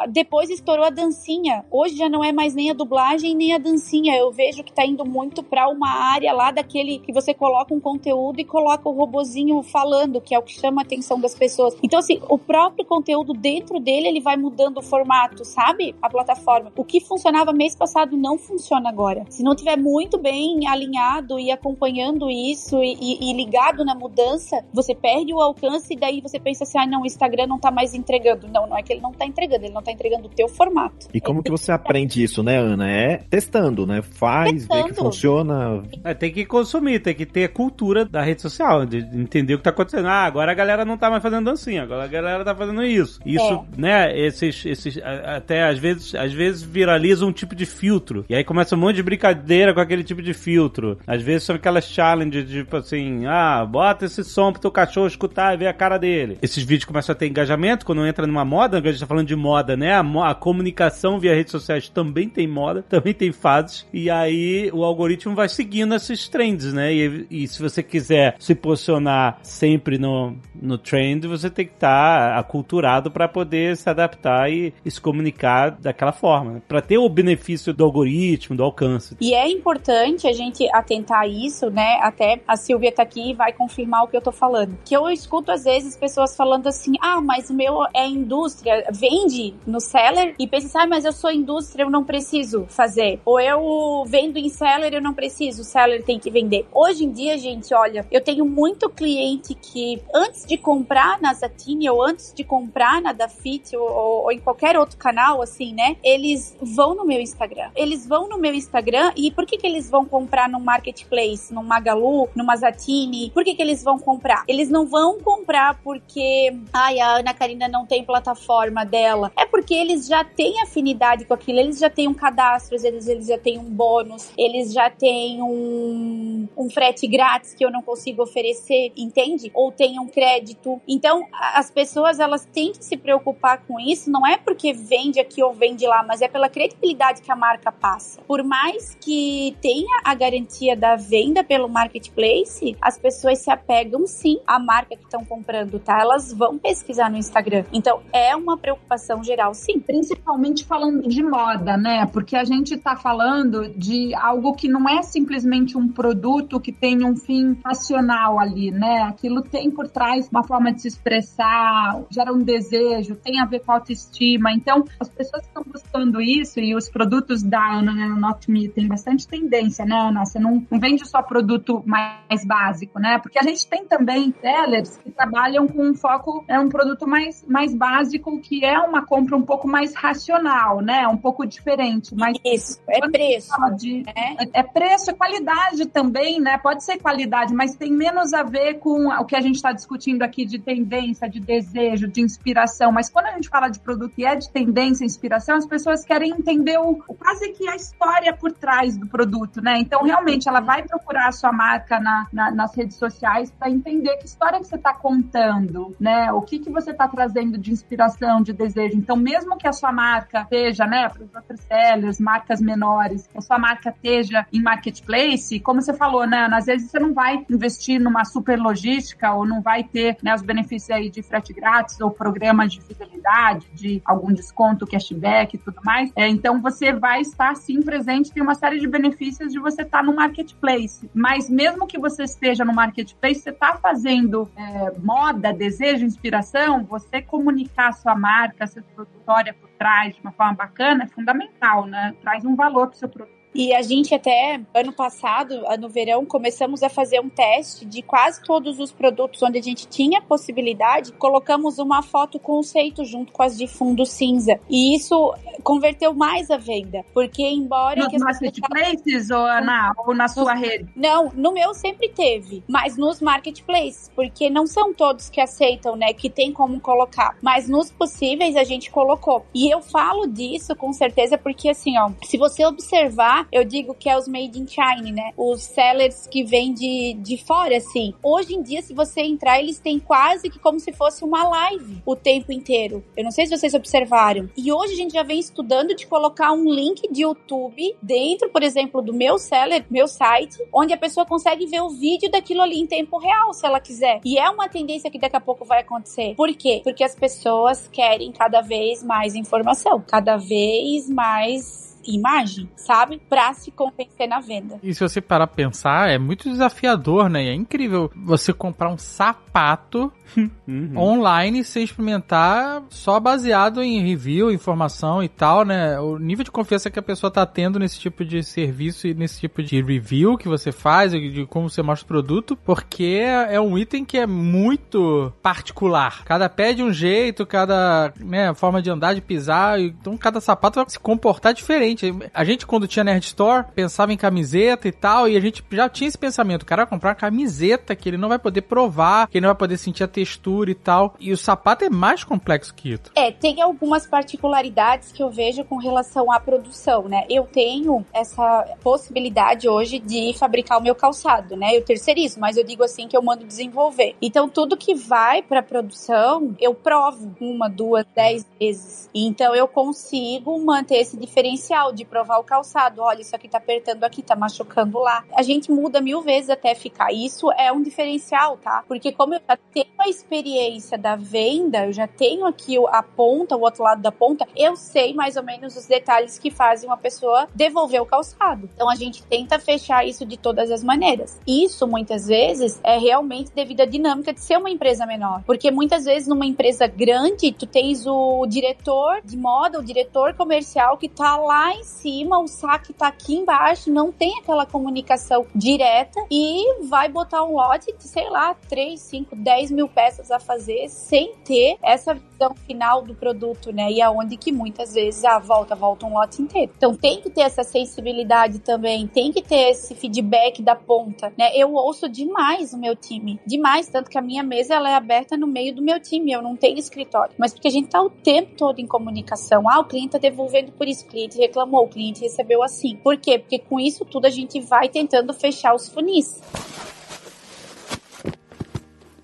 depois estourou a dancinha. Hoje já não é mais nem a dublagem nem a dancinha. Eu vejo que tá indo muito pra uma área lá daquele que você coloca um conteúdo e coloca o robozinho falando, que é o que chama a atenção das pessoas. Então, assim, o próprio conteúdo dentro dele, ele vai mudando o formato, sabe? A plataforma. O que funcionava mês passado não funciona agora. Se não tiver muito bem alinhado e acompanhando isso e, e, e ligado na mudança, você perde o alcance e daí você pensa assim, ah, não, o Instagram não tá mais entregando. Não, não é que ele não tá entregando, ele não tá entregando o teu formato. E como que você aprende isso, né, Ana? É testando, né? Faz, testando. vê que funciona. É, tem que consumir, tem que ter a cultura da rede social, de entender o que tá acontecendo. Ah, agora a galera não tá mais fazendo dancinha, agora a galera tá fazendo isso. Isso, é. né, esses, esses, até às vezes, às vezes viraliza um tipo de filtro. E aí começa um monte de brincadeira com aquele tipo de filtro. Às vezes são aquelas challenges, tipo assim, ah, bota esse som pro teu cachorro escutar e ver a cara dele. Esses vídeos começam a ter engajamento quando entra numa moda, a gente tá falando de moda, né? A, a comunicação via redes sociais também tem moda, <laughs> também tem fases. E aí o algoritmo vai seguindo esses trends, né? E, e se você quiser se posicionar sempre no, no trend, você tem que estar tá aculturado para poder se adaptar e, e, se comunicar daquela forma, né? para ter o benefício do algoritmo, do alcance. E é importante a gente atentar a isso, né? Até a Silvia tá aqui e vai confirmar o que eu tô falando. Que eu escuto às vezes pessoas falando assim: "Ah, mas o meu é indústria, vende no seller" e pensa assim: "Ah, mas eu sou indústria, eu não preciso fazer". Ou eu vendo em seller, eu não preciso, o seller tem que vender. Hoje em dia, gente, olha, eu tenho muito cliente que antes de comprar na Zatini ou antes de comprar na Dafit ou, ou, ou em qualquer outro canal assim, né? Eles vão no meu Instagram. Eles vão no meu Instagram e por que que eles vão comprar num marketplace, num Magalu, numa Zatini? Por que que eles vão comprar? Eles não vão comprar porque, ai, a Ana Karina não tem plataforma dela. É porque eles já têm afinidade com aquilo, eles já têm um cadastro, eles, eles já têm um bônus, eles já têm um, um frete grátis que eu não consigo oferecer, entende? Ou tem um crédito. Então, as pessoas, elas têm que se preocupar com isso, não é porque vende aqui ou vende lá, mas é pela credibilidade que a marca passa. Por mais que tenha a garantia da venda pelo marketplace, as pessoas se apegam sim à marca que estão comprando, tá? Elas vão pesquisar no Instagram. Então, é uma preocupação geral, sim. Principalmente falando de moda, né? Porque a gente tá falando de algo que não é simplesmente um produto que tem um fim racional ali, né? Aquilo tem por trás uma forma de se expressar, gera um desejo, tem a ver com autoestima. Então, as pessoas estão buscando isso e os produtos da Ana né, Not Me tem bastante tendência, né, Ana? Você não, não vende só produto mais básico, né? Porque a gente tem também sellers que trabalham com um foco produto é um produto mais, mais básico, que é uma compra um pouco mais racional, né? Um pouco diferente. Mas Isso, é preço. de, né? é, é preço, é qualidade também, né? Pode ser qualidade, mas tem menos a ver com o que a gente está discutindo aqui de tendência, de desejo, de inspiração. Mas quando a gente fala de produto que é de tendência, inspiração, as pessoas querem entender o, o quase que a história por trás do produto, né? Então, realmente, ela vai procurar a sua marca na, na, nas redes sociais para entender que história que você está contando, né? O que, que você está trazendo de inspiração, de desejo. Então, mesmo que a sua marca esteja, né, para os outros sellers, marcas menores, que a sua marca esteja em marketplace, como você falou, né, às vezes você não vai investir numa super logística ou não vai ter né, os benefícios aí de frete grátis ou programas de fidelidade, de algum desconto, cashback e tudo mais. É, então, você vai estar, sim, presente, tem uma série de benefícios de você estar no marketplace. Mas mesmo que você esteja no marketplace, você está fazendo é, moda, desejo, inspiração, você comunicar a sua marca, a sua história por trás de uma forma bacana é fundamental, né? Traz um valor para o seu produto. E a gente até, ano passado, no verão, começamos a fazer um teste de quase todos os produtos onde a gente tinha possibilidade, colocamos uma foto conceito junto com as de fundo cinza. E isso converteu mais a venda, porque embora... Nos marketplaces ou na, ou na sua rede? Não, no meu sempre teve, mas nos marketplaces, porque não são todos que aceitam, né, que tem como colocar, mas nos possíveis a gente colocou. E eu falo disso com certeza porque assim, ó, se você observar, eu digo que é os made in China, né, os sellers que vêm de, de fora, assim. Hoje em dia, se você entrar, eles têm quase que como se fosse uma live o tempo inteiro. Eu não sei se vocês observaram. E hoje a gente já vem estudando de colocar um link de YouTube dentro, por exemplo, do meu seller, meu site, onde a pessoa consegue ver o vídeo daquilo ali em tempo real, se ela quiser. E é uma tendência que daqui a pouco vai acontecer. Por quê? Porque as pessoas querem cada vez mais informação, cada vez mais imagem, sabe? Pra se convencer na venda. E se você parar pra pensar, é muito desafiador, né? E é incrível você comprar um sapato <laughs> online sem experimentar, só baseado em review, informação e tal, né? O nível de confiança que a pessoa tá tendo nesse tipo de serviço e nesse tipo de review que você faz, de como você mostra o produto, porque é um item que é muito particular. Cada pé de um jeito, cada né, forma de andar, de pisar, então cada sapato vai se comportar diferente. A gente, quando tinha Nerd Store, pensava em camiseta e tal, e a gente já tinha esse pensamento: o cara vai comprar uma camiseta que ele não vai poder provar, que ele não vai poder sentir a textura e tal. E o sapato é mais complexo que isso. É, tem algumas particularidades que eu vejo com relação à produção, né? Eu tenho essa possibilidade hoje de fabricar o meu calçado, né? Eu terceirizo, mas eu digo assim que eu mando desenvolver. Então, tudo que vai para produção, eu provo uma, duas, dez vezes. Então, eu consigo manter esse diferencial de provar o calçado. Olha, isso aqui tá apertando aqui, tá machucando lá. A gente muda mil vezes até ficar. Isso é um diferencial, tá? Porque como eu já tenho a experiência da venda, eu já tenho aqui a ponta, o outro lado da ponta, eu sei mais ou menos os detalhes que fazem uma pessoa devolver o calçado. Então a gente tenta fechar isso de todas as maneiras. Isso muitas vezes é realmente devido à dinâmica de ser uma empresa menor, porque muitas vezes numa empresa grande tu tens o diretor de moda, o diretor comercial que tá lá em cima, o saque tá aqui embaixo, não tem aquela comunicação direta e vai botar um lote de, sei lá, 3, 5, 10 mil peças a fazer sem ter essa visão final do produto, né? E aonde que muitas vezes a volta volta um lote inteiro. Então tem que ter essa sensibilidade também, tem que ter esse feedback da ponta, né? Eu ouço demais o meu time, demais, tanto que a minha mesa ela é aberta no meio do meu time, eu não tenho escritório, mas porque a gente tá o tempo todo em comunicação. Ah, o cliente tá devolvendo por isso, o cliente reclamou, o cliente recebeu assim. Por quê? Porque com isso tudo a gente vai tentando fechar os funis.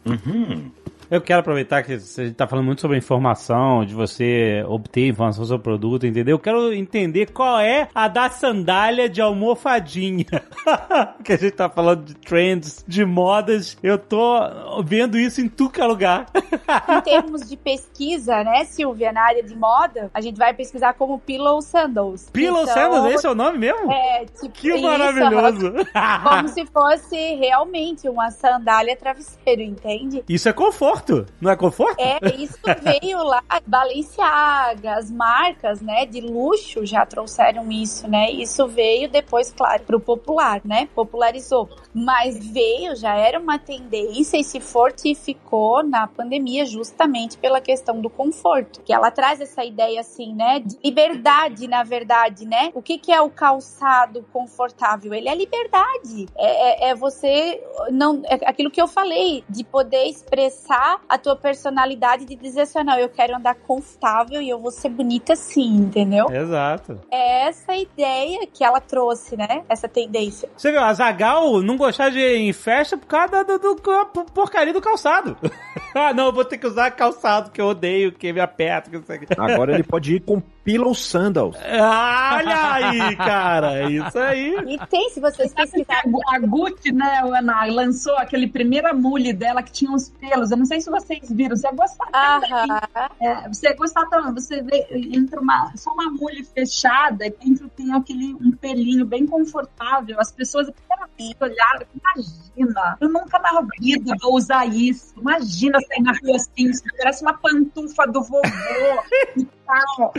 Uhum. Eu quero aproveitar que você está falando muito sobre informação, de você obter informação sobre o produto, entendeu? Eu quero entender qual é a da sandália de almofadinha. <laughs> que a gente tá falando de trends, de modas. Eu tô vendo isso em tudo lugar. em <laughs> termos de pesquisa, né, Silvia, na área de moda, a gente vai pesquisar como Pillow Sandals. Pillow então, Sandals, esse é o nome mesmo? É, tipo, que isso, maravilhoso. <laughs> como se fosse realmente uma sandália travesseiro, entende? Isso é conforto conforto? Não é conforto? É, isso veio lá, Balenciaga, as marcas, né, de luxo já trouxeram isso, né? Isso veio depois, claro, pro popular, né? Popularizou. Mas veio, já era uma tendência e se fortificou na pandemia justamente pela questão do conforto. Que ela traz essa ideia assim, né, de liberdade, na verdade, né? O que que é o calçado confortável? Ele é liberdade. É, é, é você não é aquilo que eu falei de poder expressar a tua personalidade de dizer assim, não, eu quero andar confortável e eu vou ser bonita assim, entendeu? Exato. É essa ideia que ela trouxe, né? Essa tendência. Você viu, a Zagal não gostar de ir em festa por causa do, do, do porcaria do calçado. <laughs> ah, não, eu vou ter que usar calçado que eu odeio, que me aperta, que não sei o que. Agora ele pode ir com pillow sandals. Ah, Olha aí, cara, é isso aí. E tem, se vocês pesquisarem. A Gucci, né, Ana, lançou aquele primeira mule dela que tinha uns pelos. Eu não sei se vocês viram. Você ia gostar também. É, você ia gostar também. Você vê, entra uma, só uma mule fechada e dentro tem aquele um pelinho bem confortável. As pessoas, a primeira vez que olharam, imagina, eu nunca na vida vou usar isso. Imagina sair na rua assim, parece uma pantufa do vovô <laughs> tal.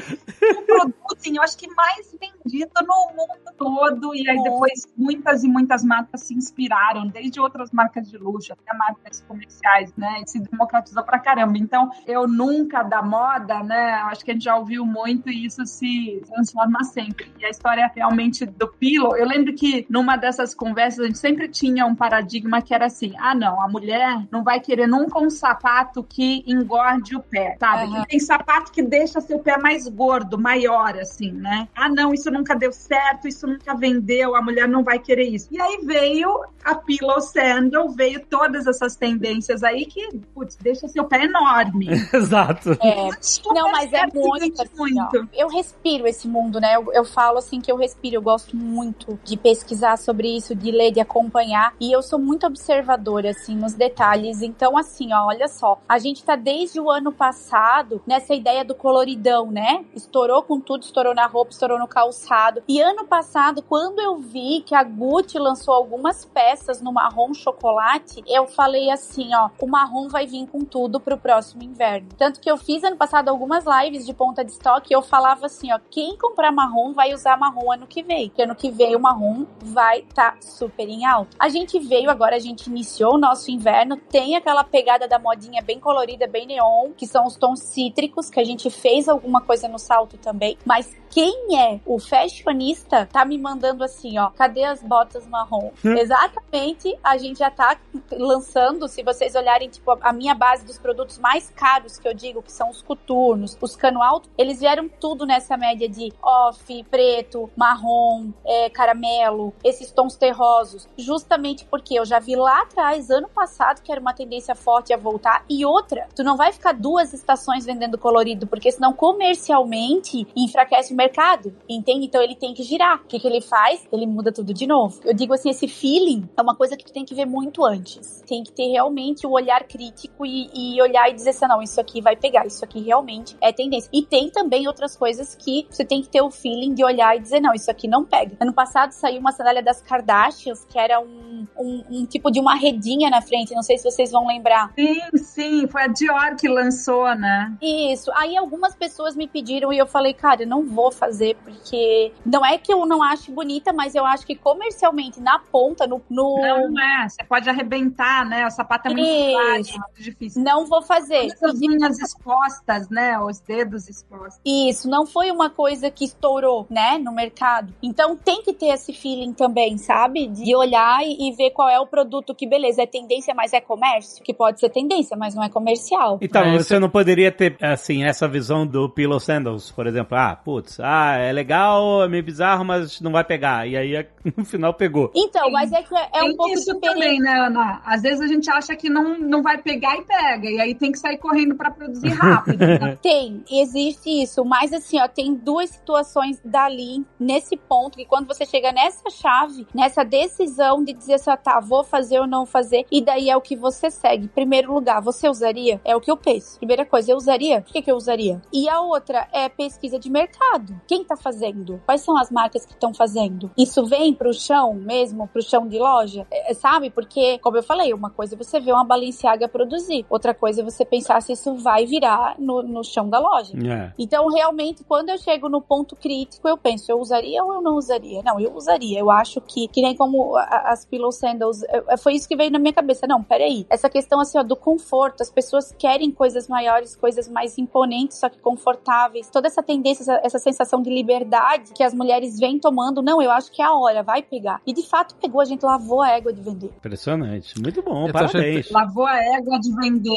Um produto, assim, eu acho que mais vendido no mundo todo. E aí depois muitas e muitas marcas se inspiraram, desde outras marcas de luxo até marcas comerciais, né? E se democratizou pra caramba. Então, eu nunca da moda, né? Acho que a gente já ouviu muito e isso se transforma sempre. E a história realmente do Pilo, eu lembro que numa dessas conversas a gente sempre tinha um paradigma que era assim: ah, não, a mulher não vai querer nunca um sapato que engorde o pé, sabe? Uhum. Tem sapato que deixa seu pé mais gordo, maior, assim, né? Ah, não, isso nunca deu certo, isso nunca vendeu, a mulher não vai querer isso. E aí veio a Pillow Sandal, veio todas essas tendências aí que, putz, deixa seu pé enorme. <laughs> Exato. É. Não, mas é muito, assim, muito. Eu respiro esse mundo, né? Eu, eu falo assim que eu respiro, eu gosto muito de pesquisar sobre isso, de ler, de acompanhar. E eu sou muito observadora, assim, nos detalhes. Então, assim, ó, olha só. A gente tá desde o ano passado nessa ideia do coloridão né? Estourou com tudo, estourou na roupa, estourou no calçado. E ano passado, quando eu vi que a Gucci lançou algumas peças no marrom chocolate, eu falei assim, ó, o marrom vai vir com tudo pro próximo inverno. Tanto que eu fiz ano passado algumas lives de ponta de estoque eu falava assim, ó, quem comprar marrom vai usar marrom ano que vem, porque ano que vem o marrom vai tá super em alta. A gente veio agora, a gente iniciou o nosso inverno, tem aquela pegada da modinha bem colorida, bem neon, que são os tons cítricos que a gente fez alguma coisa no salto também, mas quem é o fashionista tá me mandando assim, ó, cadê as botas marrom? Hum. Exatamente, a gente já tá lançando, se vocês olharem, tipo, a minha base dos produtos mais caros que eu digo, que são os coturnos, os cano alto, eles vieram tudo nessa média de off, preto, marrom, é, caramelo, esses tons terrosos, justamente porque eu já vi lá atrás, ano passado, que era uma tendência forte a voltar, e outra, tu não vai ficar duas estações vendendo colorido, porque senão comercialmente enfraquece o mercado, entende? Então ele tem que girar. O que, que ele faz? Ele muda tudo de novo. Eu digo assim, esse feeling é uma coisa que tu tem que ver muito antes. Tem que ter realmente o olhar crítico e, e olhar e dizer assim, não, isso aqui vai pegar, isso aqui realmente é tendência. E tem também outras coisas que você tem que ter o feeling de olhar e dizer, não, isso aqui não pega. Ano passado saiu uma sandália das Kardashians, que era um, um, um tipo de uma redinha na frente, não sei se vocês vão lembrar. Sim, sim, foi a Dior que lançou, né? Isso. Aí algumas pessoas me pediram e eu falei, cara, eu não vou fazer, porque não é que eu não ache bonita, mas eu acho que comercialmente, na ponta, no. no... Não, é. Você pode arrebentar, né? O sapato é muito frágil, muito difícil. Não vou fazer. As unhas expostas, né? Os dedos expostos. Isso, não foi uma coisa que estourou, né? No mercado. Então tem que ter esse feeling também, sabe? De olhar e, e ver qual é o produto que, beleza, é tendência, mas é comércio. Que pode ser tendência, mas não é comercial. Então, é, você não poderia ter, assim, essa visão do Pillow Sandals, por exemplo. Ah, putz, ah, é legal, é meio bizarro, mas não vai pegar. E aí <laughs> no final pegou. Então, mas é que é, é um pouco isso também, né, Ana? Às vezes a gente acha que não, não vai pegar e pega. E aí tem que sair correndo para produzir rápido. Né? <laughs> tem, existe isso. Mas assim, ó, tem duas situações dali, nesse ponto, que quando você chega nessa chave, nessa decisão de dizer assim, tá, vou fazer ou não fazer, e daí é o que você segue. Primeiro lugar, você usaria? É o que eu penso. Primeira coisa, eu usaria? Por que, que eu usaria? E a outra é pesquisa de mercado. Quem tá fazendo? Quais são as marcas que estão fazendo? Isso vem pro chão mesmo, pro chão de loja? É, sabe? Porque, como eu falei, uma coisa é você ver uma Balenciaga produzir, outra coisa é você pensar se isso vai virar no, no chão da loja. É. Então, realmente, quando eu chego no ponto crítico, eu penso, eu usaria ou eu não usaria? Não, eu usaria. Eu acho que, que nem como as pillow sandals, foi isso que veio na minha cabeça. Não, peraí. Essa questão, assim, ó, do conforto. As pessoas querem coisas maiores, coisas mais imponentes, só que confortáveis. Toda essa tendência, essa, essa sensação de liberdade que as mulheres vêm tomando. Não, eu acho que é a hora, vai pegar. E, de fato, pegou. A gente lavou a égua de vender. Impressionante. Muito bom, Eu tô achando parabéns. Lavou a égua de vender.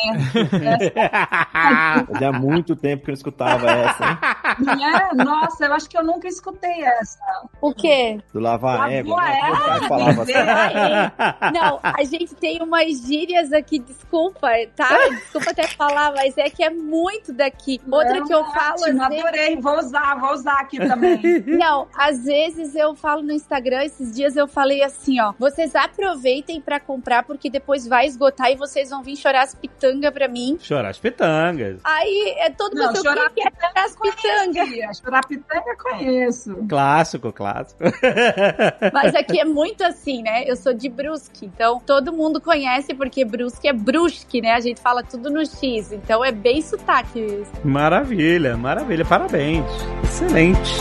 <laughs> Fazia muito tempo que eu escutava essa, hein? É? Nossa, eu acho que eu nunca escutei essa. O quê? Do lavar a Lavou égua. a né? Égua, assim. Aí, não, a gente tem umas gírias aqui, desculpa, tá? Desculpa até falar, mas é que é muito daqui. Outra que eu falo, ótimo, às vezes, adorei. Vou usar, vou usar aqui <laughs> também. Não, às vezes eu falo no Instagram, esses dias eu falei assim, ó, vocês aproveitem pra comprar porque depois vai esgotar e vocês vão vir chorar as pitangas pra mim. Chorar as pitangas. Aí é todo mundo chorar que quer chorar as pitangas. Tia, Chorapitanga conheço. Clássico, clássico. <laughs> Mas aqui é muito assim, né? Eu sou de Brusque, então todo mundo conhece porque Brusque é Brusque, né? A gente fala tudo no X, então é bem sotaque mesmo. Maravilha, maravilha. Parabéns. Excelente.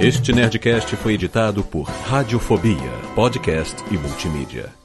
Este Nerdcast foi editado por Radiofobia, podcast e multimídia.